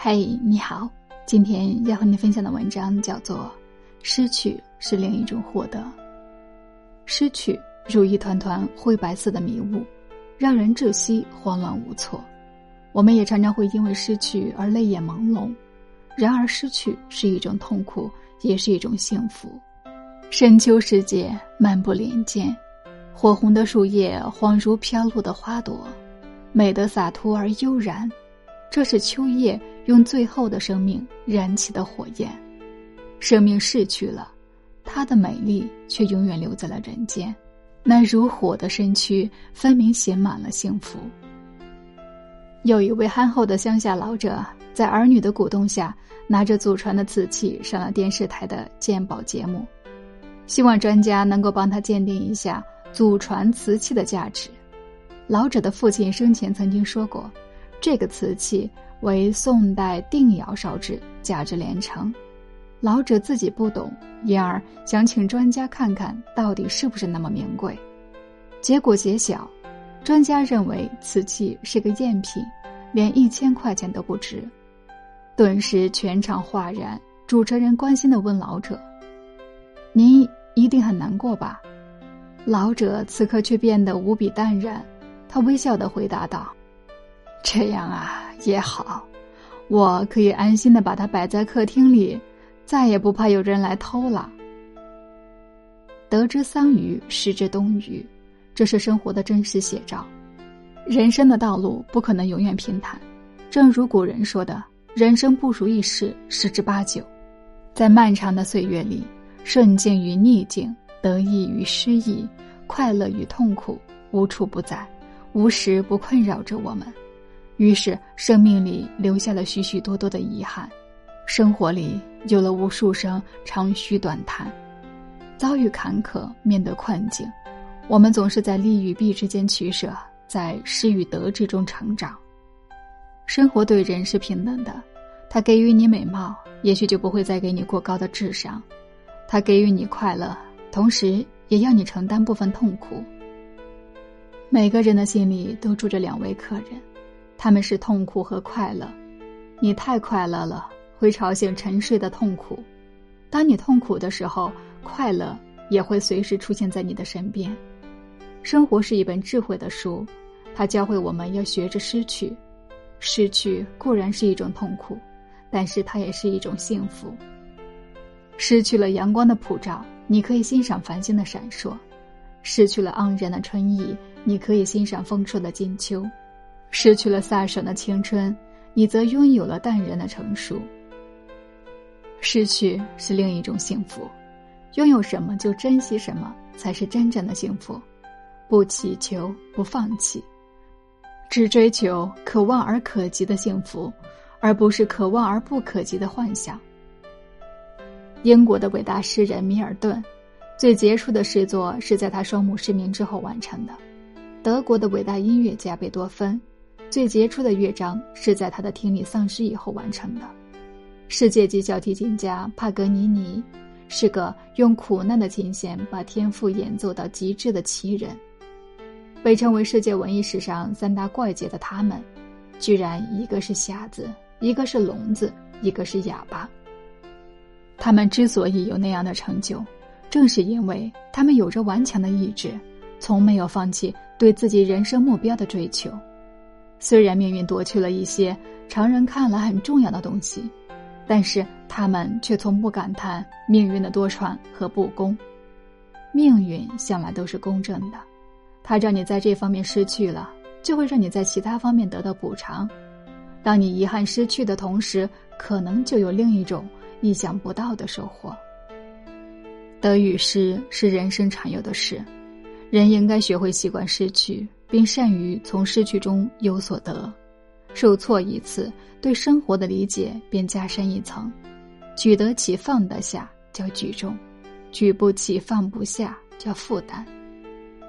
嘿，你好，今天要和你分享的文章叫做《失去是另一种获得》。失去如一团团灰白色的迷雾，让人窒息、慌乱无措。我们也常常会因为失去而泪眼朦胧。然而，失去是一种痛苦，也是一种幸福。深秋时节，漫步林间，火红的树叶恍如飘落的花朵，美得洒脱而悠然。这是秋叶用最后的生命燃起的火焰，生命逝去了，它的美丽却永远留在了人间。那如火的身躯，分明写满了幸福。有一位憨厚的乡下老者，在儿女的鼓动下，拿着祖传的瓷器上了电视台的鉴宝节目，希望专家能够帮他鉴定一下祖传瓷器的价值。老者的父亲生前曾经说过。这个瓷器为宋代定窑烧制，价值连城。老者自己不懂，因而想请专家看看到底是不是那么名贵。结果揭晓，专家认为瓷器是个赝品，连一千块钱都不值。顿时全场哗然。主持人关心的问老者：“您一定很难过吧？”老者此刻却变得无比淡然，他微笑的回答道。这样啊也好，我可以安心的把它摆在客厅里，再也不怕有人来偷了。得之桑榆，失之东隅，这是生活的真实写照。人生的道路不可能永远平坦，正如古人说的：“人生不如意事十之八九。”在漫长的岁月里，顺境与逆境，得意与失意，快乐与痛苦，无处不在，无时不困扰着我们。于是，生命里留下了许许多多的遗憾，生活里有了无数声长吁短叹。遭遇坎坷，面对困境，我们总是在利与弊之间取舍，在失与得之中成长。生活对人是平等的，他给予你美貌，也许就不会再给你过高的智商；他给予你快乐，同时也要你承担部分痛苦。每个人的心里都住着两位客人。他们是痛苦和快乐，你太快乐了，会吵醒沉睡的痛苦；当你痛苦的时候，快乐也会随时出现在你的身边。生活是一本智慧的书，它教会我们要学着失去。失去固然是一种痛苦，但是它也是一种幸福。失去了阳光的普照，你可以欣赏繁星的闪烁；失去了盎然的春意，你可以欣赏丰硕的金秋。失去了飒爽的青春，你则拥有了淡然的成熟。失去是另一种幸福，拥有什么就珍惜什么，才是真正的幸福。不祈求，不放弃，只追求可望而可及的幸福，而不是可望而不可及的幻想。英国的伟大诗人米尔顿，最杰出的诗作是在他双目失明之后完成的。德国的伟大音乐家贝多芬。最杰出的乐章是在他的听力丧失以后完成的。世界级小提琴家帕格尼尼是个用苦难的琴弦把天赋演奏到极致的奇人。被称为世界文艺史上三大怪杰的他们，居然一个是瞎子，一个是聋子，一个是哑巴。他们之所以有那样的成就，正是因为他们有着顽强的意志，从没有放弃对自己人生目标的追求。虽然命运夺去了一些常人看来很重要的东西，但是他们却从不感叹命运的多舛和不公。命运向来都是公正的，它让你在这方面失去了，就会让你在其他方面得到补偿。当你遗憾失去的同时，可能就有另一种意想不到的收获。得与失是人生常有的事，人应该学会习惯失去。并善于从失去中有所得，受挫一次，对生活的理解便加深一层。举得起放得下叫举重，举不起放不下叫负担。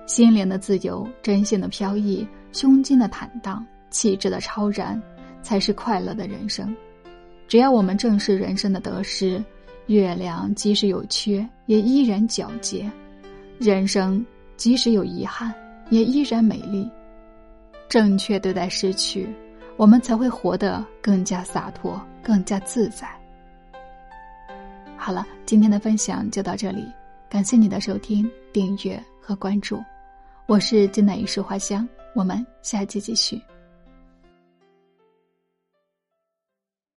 心灵的自由、真心的飘逸、胸襟的坦荡、气质的超然，才是快乐的人生。只要我们正视人生的得失，月亮即使有缺，也依然皎洁；人生即使有遗憾。也依然美丽。正确对待失去，我们才会活得更加洒脱，更加自在。好了，今天的分享就到这里，感谢你的收听、订阅和关注，我是金乃一束花香，我们下期继续。